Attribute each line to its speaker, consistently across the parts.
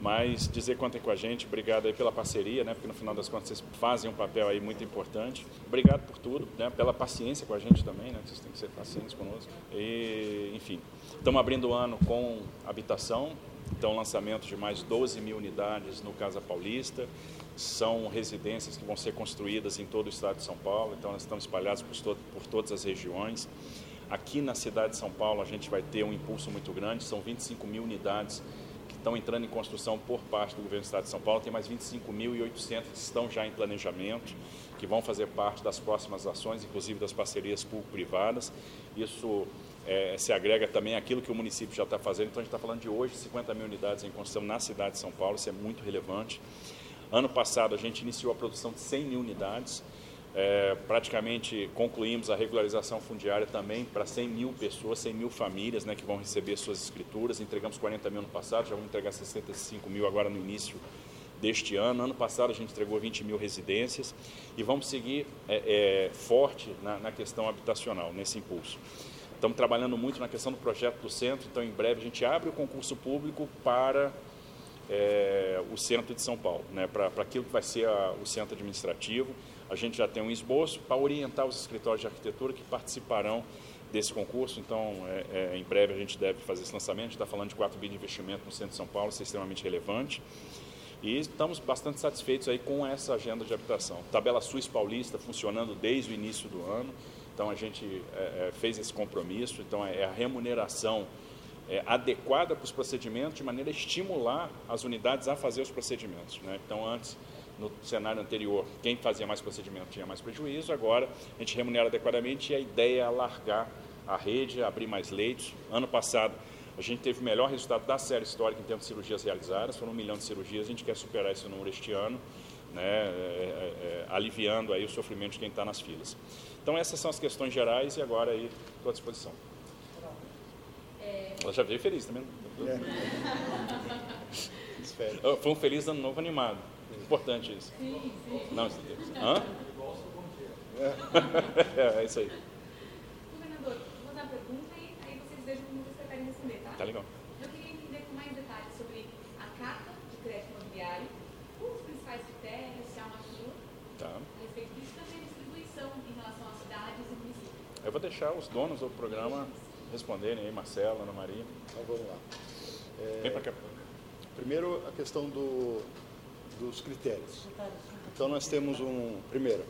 Speaker 1: Mas dizer contem com a gente, obrigado aí pela parceria, né? Porque no final das contas vocês fazem um papel aí muito importante. Obrigado por tudo, né? Pela paciência com a gente também, né? Vocês têm que ser pacientes conosco. E, enfim, estamos abrindo o ano com habitação, então lançamento de mais 12 mil unidades no Casa Paulista. São residências que vão ser construídas em todo o estado de São Paulo, então nós estamos espalhados por, todo, por todas as regiões. Aqui na cidade de São Paulo a gente vai ter um impulso muito grande, são 25 mil unidades estão entrando em construção por parte do governo do Estado de São Paulo. Tem mais 25.800 que estão já em planejamento, que vão fazer parte das próximas ações, inclusive das parcerias público-privadas. Isso é, se agrega também àquilo que o município já está fazendo. Então, a gente está falando de hoje 50 mil unidades em construção na cidade de São Paulo, isso é muito relevante. Ano passado, a gente iniciou a produção de 100 mil unidades. É, praticamente concluímos a regularização fundiária também para 100 mil pessoas, 100 mil famílias né, que vão receber suas escrituras. Entregamos 40 mil no passado, já vamos entregar 65 mil agora no início deste ano. Ano passado a gente entregou 20 mil residências e vamos seguir é, é, forte na, na questão habitacional, nesse impulso. Estamos trabalhando muito na questão do projeto do centro, então em breve a gente abre o concurso público para é, o centro de São Paulo, né, para aquilo que vai ser a, o centro administrativo. A gente já tem um esboço para orientar os escritórios de arquitetura que participarão desse concurso. Então, é, é, em breve a gente deve fazer esse lançamento. A gente está falando de 4 bi de investimento no centro de São Paulo, isso é extremamente relevante. E estamos bastante satisfeitos aí com essa agenda de habitação. Tabela SUS paulista funcionando desde o início do ano. Então, a gente é, é fez esse compromisso. Então, é a remuneração é, adequada para os procedimentos, de maneira a estimular as unidades a fazer os procedimentos. Né? Então, antes no cenário anterior, quem fazia mais procedimento tinha mais prejuízo, agora a gente remunera adequadamente e a ideia é alargar a rede, abrir mais leitos. Ano passado, a gente teve o melhor resultado da série histórica em termos de cirurgias realizadas, foram um milhão de cirurgias, a gente quer superar esse número este ano, né, é, é, é aliviando aí o sofrimento de quem está nas filas. Então essas são as questões gerais e agora aí estou à disposição. Ela já veio feliz também. É. Foi um feliz ano novo animado importante isso. Sim, sim. Não, Hã? É, é isso aí.
Speaker 2: Governador, vou dar a pergunta e aí vocês vejam como vocês preferem responder, tá?
Speaker 1: Tá legal.
Speaker 2: Eu queria entender com mais detalhes sobre a carta de crédito imobiliário, os principais critérios, se há uma fila, tá. a respeito disso, também a distribuição em relação às cidades e municípios.
Speaker 1: Eu vou deixar os donos do programa responderem aí, Marcelo, Ana Maria.
Speaker 3: Então vamos lá.
Speaker 1: É, Vem para cá.
Speaker 3: Primeiro, a questão do, dos critérios. Então nós temos um, primeiro,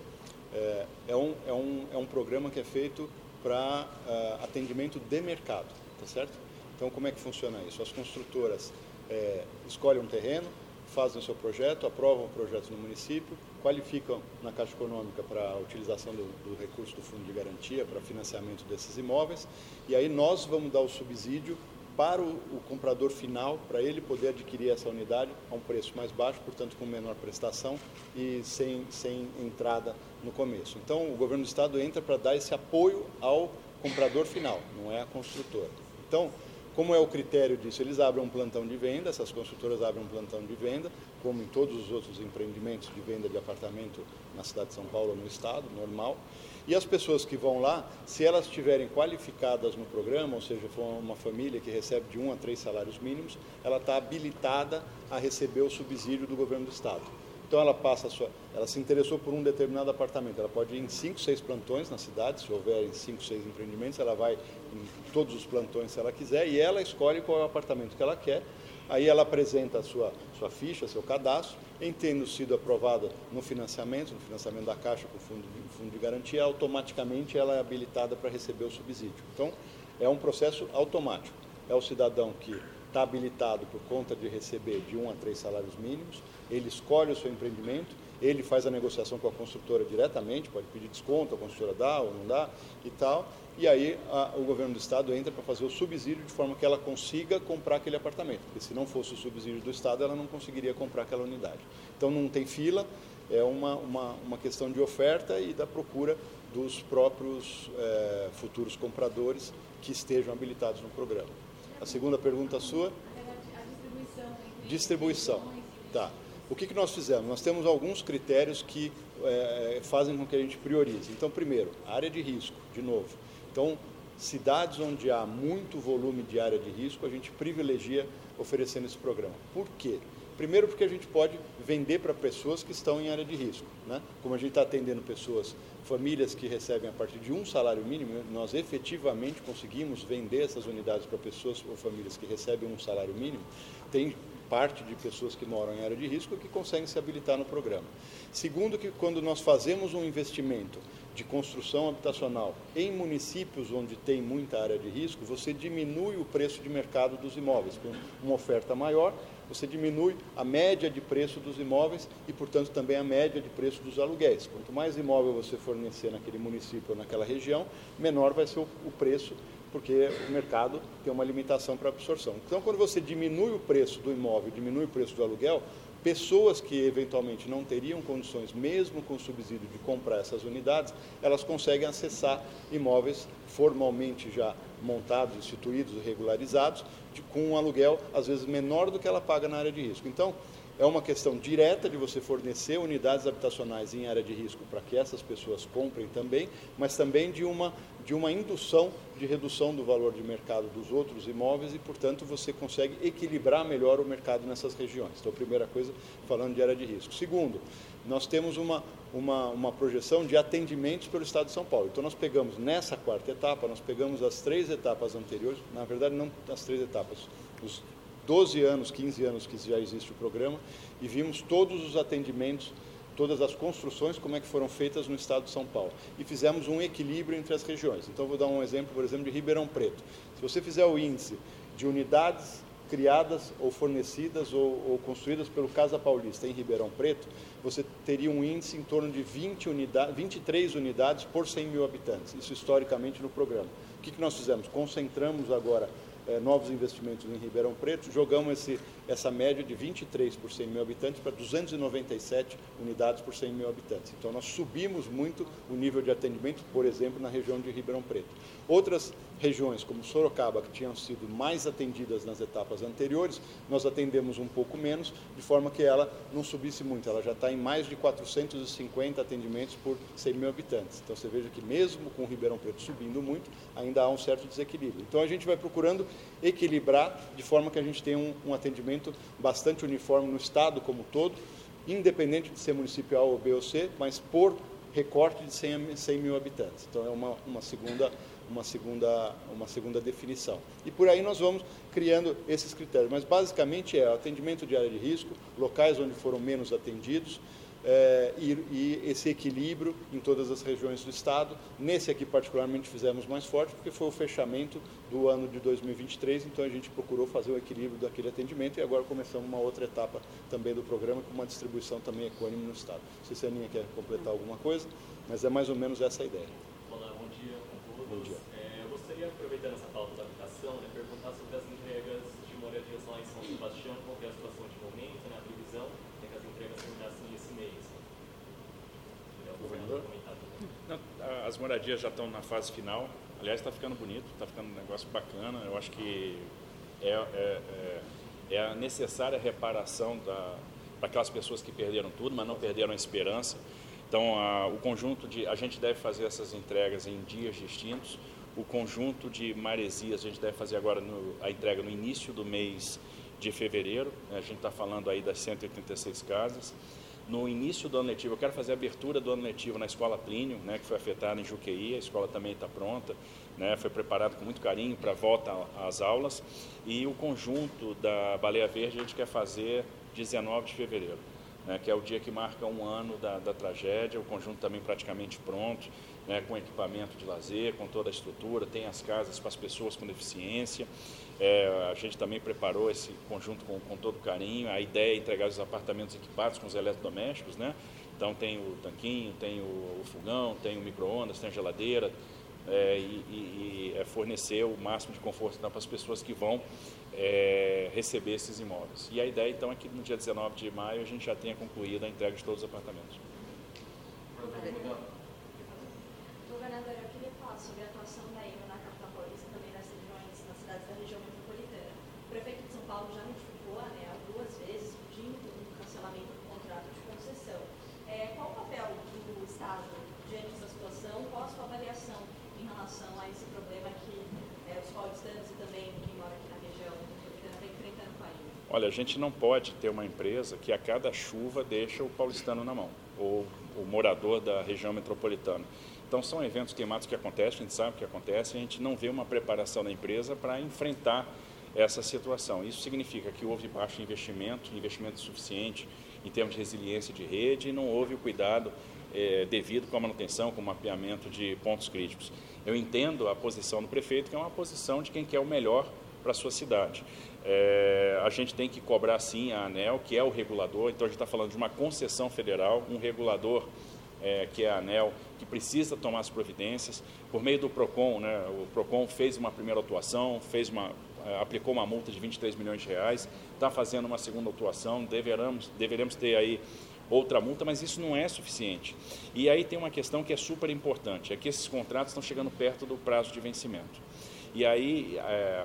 Speaker 3: é, é, um, é, um, é um programa que é feito para uh, atendimento de mercado, tá certo? Então como é que funciona isso? As construtoras é, escolhem um terreno, fazem o seu projeto, aprovam o projeto no município, qualificam na Caixa Econômica para a utilização do, do recurso do Fundo de Garantia para financiamento desses imóveis, e aí nós vamos dar o subsídio para o, o, comprador final, para ele poder adquirir essa unidade a um preço mais baixo, portanto com menor prestação e sem, sem entrada no começo. Então o governo do estado entra para dar esse apoio ao comprador final, não é a construtora. Então, como é o critério disso? Eles abrem um plantão de venda, essas construtoras abrem um plantão de venda, como em todos os outros empreendimentos de venda de apartamento na cidade de São Paulo, no estado, normal. E as pessoas que vão lá, se elas estiverem qualificadas no programa, ou seja, for uma família que recebe de um a três salários mínimos, ela está habilitada a receber o subsídio do governo do estado. Então ela passa sua, ela se interessou por um determinado apartamento, ela pode ir em cinco, seis plantões na cidade, se houver em cinco, seis empreendimentos, ela vai em todos os plantões se ela quiser e ela escolhe qual é o apartamento que ela quer. Aí ela apresenta a sua, sua ficha, seu cadastro, em tendo sido aprovada no financiamento, no financiamento da Caixa com o fundo fundo de garantia, automaticamente ela é habilitada para receber o subsídio. Então, é um processo automático. É o cidadão que está habilitado por conta de receber de um a três salários mínimos, ele escolhe o seu empreendimento, ele faz a negociação com a construtora diretamente, pode pedir desconto, a construtora dá ou não dá e tal, e aí a, o governo do estado entra para fazer o subsídio de forma que ela consiga comprar aquele apartamento, porque se não fosse o subsídio do estado, ela não conseguiria comprar aquela unidade. Então não tem fila, é uma, uma, uma questão de oferta e da procura dos próprios é, futuros compradores que estejam habilitados no programa. A segunda pergunta sua?
Speaker 2: A distribuição.
Speaker 3: Distribuição. Tá. O que, que nós fizemos? Nós temos alguns critérios que é, fazem com que a gente priorize. Então, primeiro, área de risco, de novo. Então, cidades onde há muito volume de área de risco, a gente privilegia oferecendo esse programa. Por quê? Primeiro porque a gente pode vender para pessoas que estão em área de risco. Né? Como a gente está atendendo pessoas, famílias que recebem a partir de um salário mínimo, nós efetivamente conseguimos vender essas unidades para pessoas ou famílias que recebem um salário mínimo, tem parte de pessoas que moram em área de risco que conseguem se habilitar no programa. Segundo, que quando nós fazemos um investimento de construção habitacional em municípios onde tem muita área de risco, você diminui o preço de mercado dos imóveis, com uma oferta maior, você diminui a média de preço dos imóveis e, portanto, também a média de preço dos aluguéis. Quanto mais imóvel você fornecer naquele município ou naquela região, menor vai ser o, preço, porque o mercado tem uma limitação para absorção. Então, quando você diminui o preço do imóvel, diminui o preço do aluguel, pessoas que eventualmente não teriam condições, mesmo com subsídio, de comprar essas unidades, elas conseguem acessar imóveis formalmente já montados, instituídos, regularizados, de, com um aluguel às vezes menor do que ela paga na área de risco. Então, é uma questão direta de você fornecer unidades habitacionais em área de risco para que essas pessoas comprem também, mas também de uma, de uma indução de redução do valor de mercado dos outros imóveis e, portanto, você consegue equilibrar melhor o mercado nessas regiões. Então, primeira coisa, falando de área de risco. Segundo, nós temos uma, uma, uma projeção de atendimentos pelo Estado de São Paulo. Então, nós pegamos nessa quarta etapa, nós pegamos as três etapas anteriores, na verdade, não as três etapas, os 12 anos, 15 anos que já existe o programa, e vimos todos os atendimentos, todas as construções, como é que foram feitas no Estado de São Paulo. E fizemos um equilíbrio entre as regiões. Então, vou dar um exemplo, por exemplo, de Ribeirão Preto. Se você fizer o índice de unidades criadas ou fornecidas ou, ou, construídas pelo Casa Paulista em Ribeirão Preto, você teria um índice em torno de 20 unidade, 23 unidades por 100 mil habitantes, isso historicamente no programa. O que, que nós fizemos? Concentramos agora é, novos investimentos em Ribeirão Preto, jogamos esse, essa média de 23 por 100 mil habitantes para 297 unidades por 100 mil habitantes. Então, nós subimos muito o nível de atendimento, por exemplo, na região de Ribeirão Preto. Outras regiões, como Sorocaba, que tinham sido mais atendidas nas etapas anteriores, nós atendemos um pouco menos, de forma que ela não subisse muito. Ela já está em mais de 450 atendimentos por 100 mil habitantes. Então você veja que mesmo com Ribeirão Preto subindo muito, ainda há um certo desequilíbrio. Então a gente vai procurando equilibrar de forma que a gente tenha um, um atendimento bastante uniforme no estado como todo, independente de ser município A ou B ou C, mas por recorte de 100, 100 mil habitantes. Então é uma, uma segunda uma segunda, uma segunda definição. E por aí nós vamos criando esses critérios. Mas basicamente é atendimento de área de risco, locais onde foram menos atendidos, é, e, e, esse equilíbrio em todas as regiões do Estado. Nesse aqui, particularmente, fizemos mais forte, porque foi o fechamento do ano de 2023, então a gente procurou fazer o equilíbrio daquele atendimento e agora começamos uma outra etapa também do programa, com uma distribuição também econômica no Estado. Não sei se a Aninha quer completar alguma coisa, mas é mais ou menos essa a ideia.
Speaker 4: Bom dia. É, eu gostaria, aproveitando essa pauta da habitação, né, perguntar sobre as entregas de moradias lá em São Sebastião, qual é a situação de momento, né, a previsão, né, que as entregas terminassem esse mês.
Speaker 1: Não, as moradias já estão na fase final. Aliás, está ficando bonito, está ficando um negócio bacana. Eu acho que é, é, é, é a necessária reparação da, para aquelas pessoas que perderam tudo, mas não perderam a esperança. Então, a, o conjunto de. A gente deve fazer essas entregas em dias distintos. O conjunto de maresias a gente deve fazer agora no, a entrega no início do mês de fevereiro. A gente está falando aí das 186 casas. No início do ano letivo, eu quero fazer a abertura do ano letivo na Escola Plínio, né, que foi afetada em Juqueí. A escola também está pronta, né, foi preparado com muito carinho para a volta às aulas. E o conjunto da Baleia Verde a gente quer fazer 19 de fevereiro né, que é o dia que marca um ano da, da tragédia, o conjunto também praticamente pronto, né, com equipamento de lazer, com toda a estrutura, tem as casas para as pessoas com deficiência. É, a gente também preparou esse conjunto com, com todo carinho. A ideia é entregar os apartamentos equipados com os eletrodomésticos, né? Então tem o tanquinho, tem o, o fogão, tem o micro-ondas, tem a geladeira, é, e, e, é fornecer o máximo de conforto então, para as pessoas que vão é, receber esses imóveis. E a ideia então é que no dia 19 de maio a gente já tenha concluído a entrega de todos os apartamentos.
Speaker 2: Governador, eu queria falar sobre a atuação da IMA na capital paulista também nas regiões, nas cidades da região metropolitana. O prefeito de São Paulo já notificou né, duas vezes pedindo o cancelamento do contrato de concessão. É, qual o papel do Estado diante dessa situação? Qual a sua avaliação em relação a esse problema que é, os paulistanos e também quem mora aqui na região metropolitana está enfrentando com a
Speaker 1: Olha, a gente não pode ter uma empresa que a cada chuva deixa o paulistano na mão, ou o morador da região metropolitana. Então, são eventos climáticos que acontecem, a gente sabe que acontece, a gente não vê uma preparação da empresa para enfrentar essa situação. Isso significa que houve baixo investimento, investimento suficiente em termos de resiliência de rede e não houve o cuidado é, devido com a manutenção, com o mapeamento de pontos críticos. Eu entendo a posição do prefeito, que é uma posição de quem quer o melhor para a sua cidade. É, a gente tem que cobrar sim a ANEL, que é o regulador, então a gente está falando de uma concessão federal, um regulador é, que é a ANEL, que precisa tomar as providências. Por meio do PROCON, né, o PROCON fez uma primeira atuação, fez uma, é, aplicou uma multa de 23 milhões de reais, está fazendo uma segunda atuação, deveremos, deveremos ter aí outra multa, mas isso não é suficiente. E aí tem uma questão que é super importante, é que esses contratos estão chegando perto do prazo de vencimento. E aí é,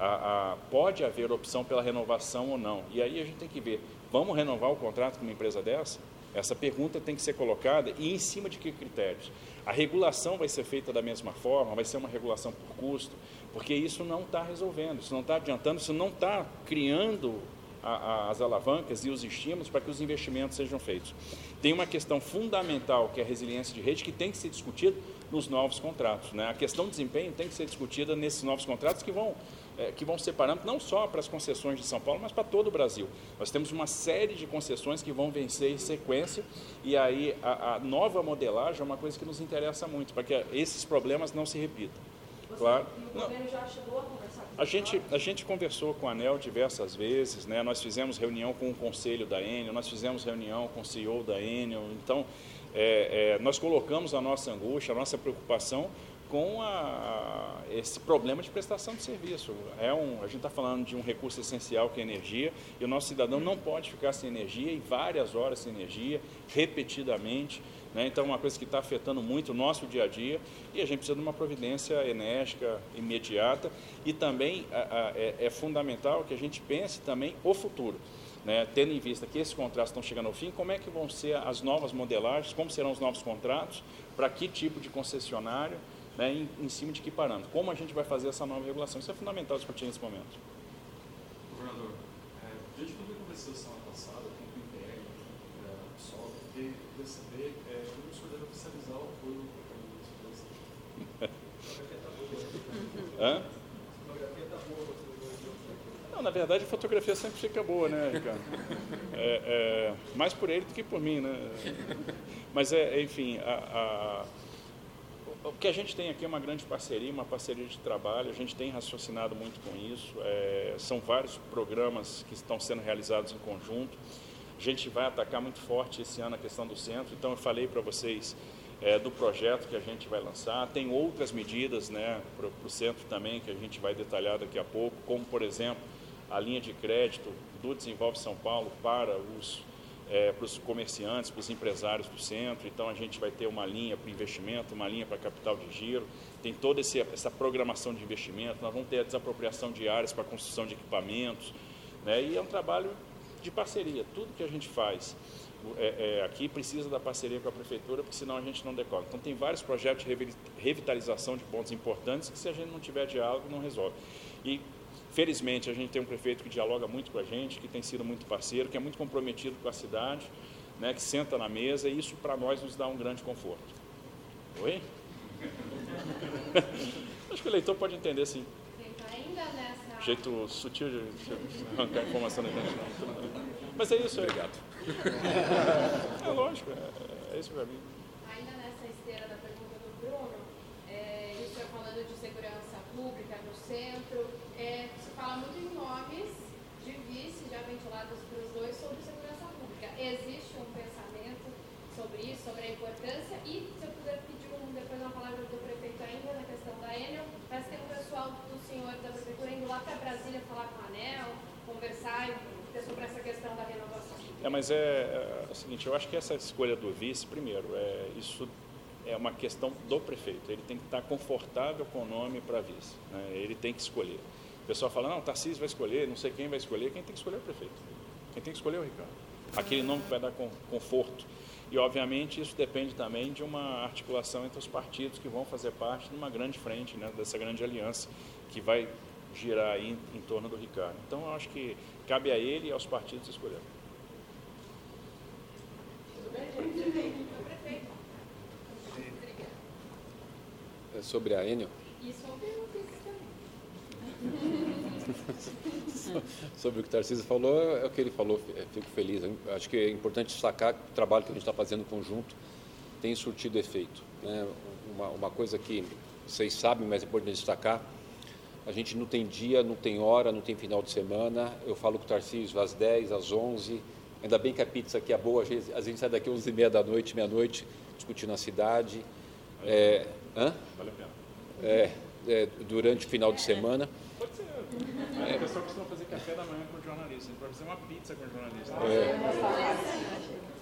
Speaker 1: a, a, pode haver opção pela renovação ou não. E aí a gente tem que ver, vamos renovar o contrato com uma empresa dessa? Essa pergunta tem que ser colocada e em cima de que critérios? A regulação vai ser feita da mesma forma, vai ser uma regulação por custo, porque isso não está resolvendo, isso não está adiantando, isso não está criando a, a, as alavancas e os estímulos para que os investimentos sejam feitos. Tem uma questão fundamental que é a resiliência de rede que tem que ser discutida nos novos contratos. Né? A questão de desempenho tem que ser discutida nesses novos contratos que vão é, que vão ser parâmetros não só para as concessões de São Paulo, mas para todo o Brasil. Nós temos uma série de concessões que vão vencer em sequência, e aí a, a nova modelagem é uma coisa que nos interessa muito, para que esses problemas não se repitam.
Speaker 2: Você, claro. o governo já chegou a conversar com
Speaker 1: a gente, a gente conversou com a ANEL diversas vezes, né? nós fizemos reunião com o conselho da Enel, nós fizemos reunião com o CEO da Enel, então é, é, nós colocamos a nossa angústia, a nossa preocupação com a, esse problema de prestação de serviço. É um, a gente está falando de um recurso essencial que é energia, e o nosso cidadão não pode ficar sem energia e várias horas sem energia, repetidamente. Né? Então, é uma coisa que está afetando muito o nosso dia a dia, e a gente precisa de uma providência enérgica, imediata, e também a, a, é, é fundamental que a gente pense também o futuro. Né, tendo em vista que esses contratos estão chegando ao fim, como é que vão ser as novas modelagens, como serão os novos contratos, para que tipo de concessionário, né, em, em, cima de que parâmetro. Como a gente vai fazer essa nova regulação? Isso é fundamental discutir nesse momento.
Speaker 5: Governador, é, desde quando eu conversei semana passada com o PPR, é, pessoal, eu saber é, como o senhor deve oficializar o apoio
Speaker 1: para Hã? Não, na verdade a fotografia sempre fica boa, né, Ricardo? É, é, mais por ele do que por mim, né? Mas, é, enfim, a, a o que a gente tem aqui é uma grande parceria, uma parceria de trabalho, a gente tem raciocinado muito com isso, é, são vários programas que estão sendo realizados em conjunto. A gente vai atacar muito forte esse ano a questão do centro, então eu falei para vocês é, do projeto que a gente vai lançar, tem outras medidas né, para o centro também que a gente vai detalhar daqui a pouco, como por exemplo a linha de crédito do Desenvolve São Paulo para os é, para os comerciantes, para os empresários do centro. Então, a gente vai ter uma linha para investimento, uma linha para capital de giro. Tem toda esse, essa programação de investimento. Nós vamos ter a desapropriação de áreas para construção de equipamentos. Né? E é um trabalho de parceria. Tudo que a gente faz é, é, aqui precisa da parceria com a prefeitura, porque senão a gente não decola. Então, tem vários projetos de revitalização de pontos importantes que, se a gente não tiver diálogo, não resolve. E Felizmente, a gente tem um prefeito que dialoga muito com a gente, que tem sido muito parceiro, que é muito comprometido com a cidade, né, que senta na mesa e isso para nós nos dá um grande conforto. Oi? Acho que o leitor pode entender sim.
Speaker 2: Ainda nessa...
Speaker 1: Jeito sutil de arrancar informação da gente. Mas é isso, obrigado. É lógico, é, é isso para mim.
Speaker 2: Ainda nessa esteira da pergunta do Bruno, é, o senhor falando de segurança pública no centro, é, fala muito em nomes de vice já ventilados para os dois sobre segurança pública. Existe um pensamento sobre isso, sobre a importância e, se eu puder pedir um, depois uma palavra do prefeito ainda na questão da Enel, mas tem um pessoal do senhor da prefeitura indo lá para Brasília falar com a ANEL, conversar sobre essa questão da renovação.
Speaker 1: É, mas é, é, é o seguinte, eu acho que essa escolha do vice, primeiro, é, isso é uma questão do prefeito. Ele tem que estar confortável com o nome para vice. Né? Ele tem que escolher pessoal fala, não, o Tarcísio vai escolher, não sei quem vai escolher, quem tem que escolher é o prefeito. Quem tem que escolher é o Ricardo. Aquele nome que vai dar conforto. E, obviamente, isso depende também de uma articulação entre os partidos que vão fazer parte de uma grande frente, né, dessa grande aliança, que vai girar em, em torno do Ricardo. Então, eu acho que cabe a ele e aos partidos escolher.
Speaker 6: É sobre a Enel?
Speaker 2: Isso é
Speaker 6: sobre o que o Tarcísio falou, é o que ele falou, fico feliz. Acho que é importante destacar que o trabalho que a gente está fazendo conjunto tem surtido efeito. Né? Uma, uma coisa que vocês sabem, mas é importante destacar, a gente não tem dia, não tem hora, não tem final de semana. Eu falo com o Tarcísio às 10, às 11. Ainda bem que a pizza aqui é boa, a gente sai daqui às 11 e meia da noite, meia-noite, discutindo a cidade.
Speaker 1: Vale
Speaker 6: É,
Speaker 1: a pena.
Speaker 6: É, é, durante o final de semana.
Speaker 1: É. O pessoal costuma fazer café da manhã com jornalista. A gente pode fazer uma pizza com jornalista.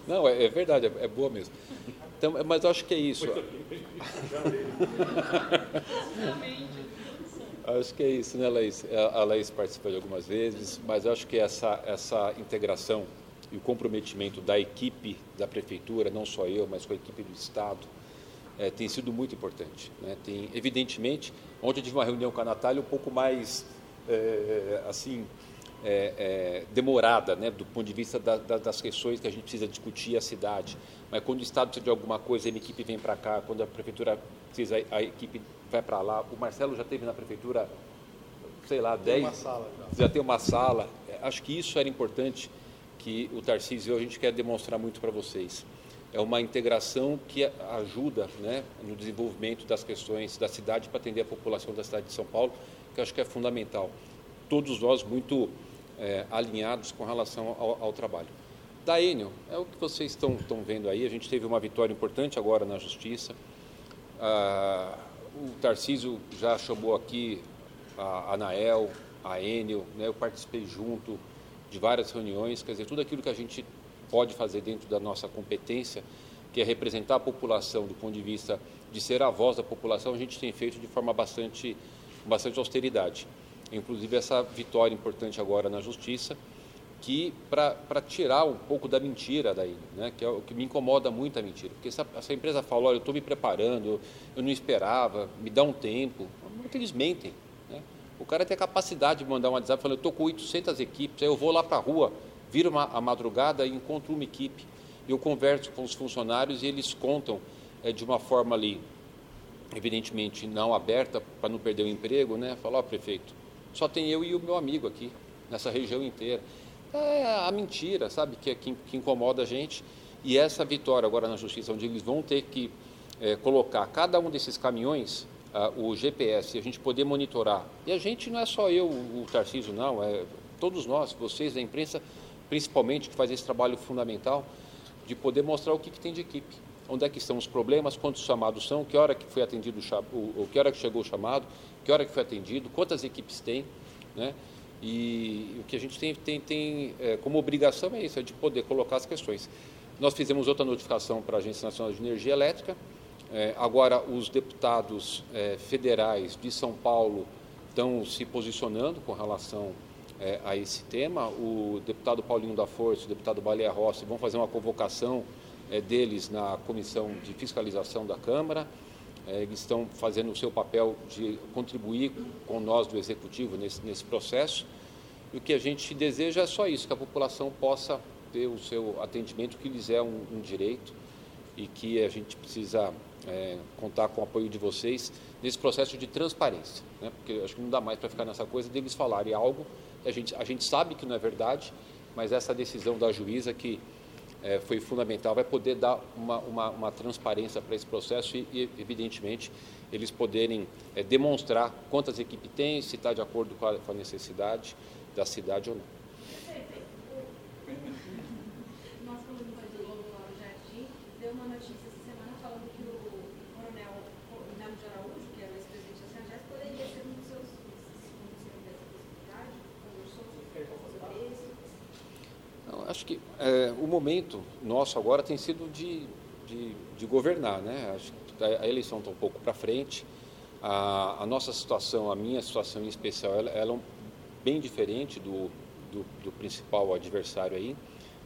Speaker 6: Não, é, é verdade, é, é boa mesmo. Então, mas eu acho que é isso. Acho que é isso, né, Laís? A a Laís participou de algumas vezes, mas eu acho que essa, essa integração e o comprometimento da equipe da prefeitura, não só eu, mas com a equipe do Estado, eh, tem sido muito importante. Né? Tem, evidentemente, ontem eu tive uma reunião com a Natália um pouco mais, eh, assim, eh, eh, demorada, né, do ponto de vista da, da, das questões que a gente precisa discutir a cidade. Mas quando o Estado precisa de alguma coisa, a equipe vem para cá. Quando a prefeitura precisa, a equipe vai para lá. O Marcelo já teve na prefeitura, sei lá, 10.
Speaker 3: uma sala já.
Speaker 6: já tem uma sala. É, Acho que isso era importante que o Tarcísio a gente quer demonstrar muito para vocês. É uma integração que ajuda né, no desenvolvimento das questões da cidade para atender a população da cidade de São Paulo, que acho que é fundamental. Todos nós muito é, alinhados com relação ao, ao trabalho. Da Enel, é o que vocês estão, vendo aí. A gente teve uma vitória importante agora na Justiça. Ah, o Tarcísio já chamou aqui a Anael, a Enel, né? eu participei junto de várias reuniões, quer dizer, tudo aquilo que a gente pode fazer dentro da nossa competência, que é representar a população do ponto de vista de ser a voz da população, a gente tem feito de forma bastante, bastante austeridade. Inclusive essa vitória importante agora na Justiça, que para tirar um pouco da mentira daí, né? que é o que me incomoda muito a mentira, porque essa, essa empresa fala, olha, eu estou me preparando, eu não esperava, me dá um tempo, eles mentem. Né? O cara tem a capacidade de mandar um WhatsApp falando, eu estou com 800 equipes, aí eu vou lá para a rua, viro uma, a madrugada e encontro uma equipe, eu converso com os funcionários e eles contam é, de uma forma ali, evidentemente não aberta para não perder o emprego, né? Falar, ó, prefeito, só tem eu e o meu amigo aqui, nessa região inteira. É a mentira, sabe, que, é que, que incomoda a gente. E essa vitória agora na justiça, onde eles vão ter que é, colocar cada um desses caminhões, ah, o GPS, e a gente poder monitorar. E a gente não é só eu, o Tarcísio, não, é todos nós, vocês da imprensa, principalmente, que faz esse trabalho fundamental de poder mostrar o que, que tem de equipe. Onde é que estão os problemas, quantos chamados são, que hora que foi atendido o, que hora que chegou o chamado, que hora que foi atendido, quantas equipes tem, né? E o que a gente tem, tem, tem é, como obrigação é isso, é de poder colocar as questões. Nós fizemos outra notificação para a Agência Nacional de Energia Elétrica. É, agora, os deputados é, federais de São Paulo estão se posicionando com relação é, a esse tema. O deputado Paulinho da Força, o deputado Baleia Rossi vão fazer uma convocação é, deles na Comissão de Fiscalização da Câmara. É, eles estão fazendo o seu papel de contribuir com nós do Executivo nesse, nesse processo. E o que a gente deseja é só isso, que a população possa ter o seu atendimento, que lhes é um, um direito e que a gente precisa é, contar com o apoio de vocês nesse processo de transparência, né? porque acho que não dá mais para ficar nessa coisa deles falarem algo, a gente, a gente sabe que não é verdade, mas essa decisão da juíza que é, foi fundamental, vai poder dar uma, uma, uma transparência para esse processo e, e, evidentemente, eles poderem é, demonstrar quantas equipes tem, se está de acordo com a, com a necessidade da cidade ou não.
Speaker 2: Nós, como Coisa do Globo Lauro Jardim, deu uma notícia essa semana falando que o coronel Nelo de Araújo, que era o ex-presidente da CEAGES, poderia ser um dos seus vices. Como você vê essa possibilidade? Conversou sobre isso?
Speaker 6: Não, acho que é, o momento nosso agora tem sido de, de, de governar, né? Acho que a, a eleição está um pouco para frente. A, a nossa situação, a minha situação em especial, ela, ela é bem diferente do, do, do principal adversário aí.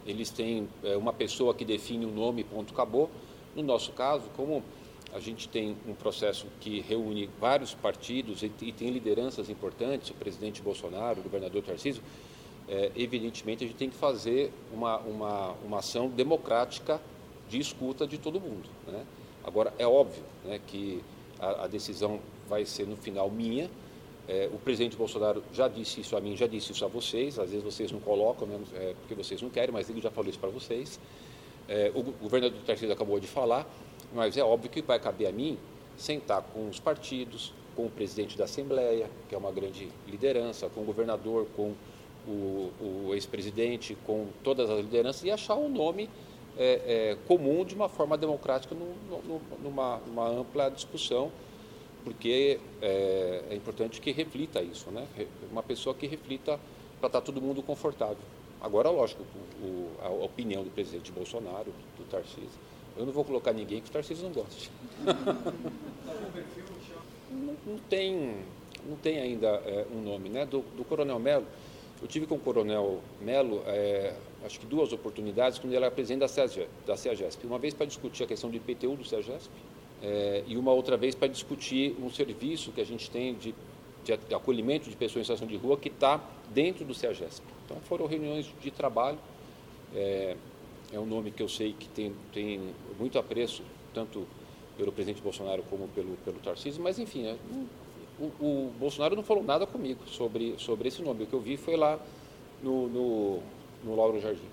Speaker 6: Eles têm é, uma pessoa que define o nome, ponto, acabou. No nosso caso, como a gente tem um processo que reúne vários partidos e, e tem lideranças importantes, o presidente Bolsonaro, o governador Tarcísio, é, evidentemente a gente tem que fazer uma, uma, uma ação democrática de escuta de todo mundo. Né? Agora, é óbvio né, que a, a, decisão vai ser no final minha. É, o presidente Bolsonaro já disse isso a mim, já disse isso a vocês. Às vezes vocês não colocam, né, é, porque vocês não querem, mas ele já falou isso para vocês. É, o governador Tarcísio acabou de falar, mas é óbvio que vai caber a mim sentar com os partidos, com o presidente da Assembleia, que é uma grande liderança, com o governador, com o, o ex-presidente, com todas as lideranças e achar um nome é, é, comum de uma forma democrática no, no, numa, numa, ampla discussão, porque é, é, importante que reflita isso, né? uma pessoa que reflita para estar tá todo mundo confortável. Agora, lógico, o, a opinião do presidente Bolsonaro, do, Tarcísio, eu não vou colocar ninguém que o Tarcísio não goste. não, não, tem, não tem ainda é, um nome. Né? Do, do Coronel Melo, eu tive com o Coronel Melo, é, acho que duas oportunidades, quando ele era presidente da, CEAGESP. Uma vez para discutir a questão do IPTU do CEAGESP é, e uma outra vez para discutir um serviço que a gente tem de, de acolhimento de pessoas em situação de rua que está dentro do CEAGESP. Então foram reuniões de trabalho. É, é um nome que eu sei que tem, tem muito apreço, tanto pelo presidente Bolsonaro como pelo, pelo Tarcísio, mas enfim, é, o, o, Bolsonaro não falou nada comigo sobre, sobre esse nome. O que eu vi foi lá no, no, no Lauro Jardim.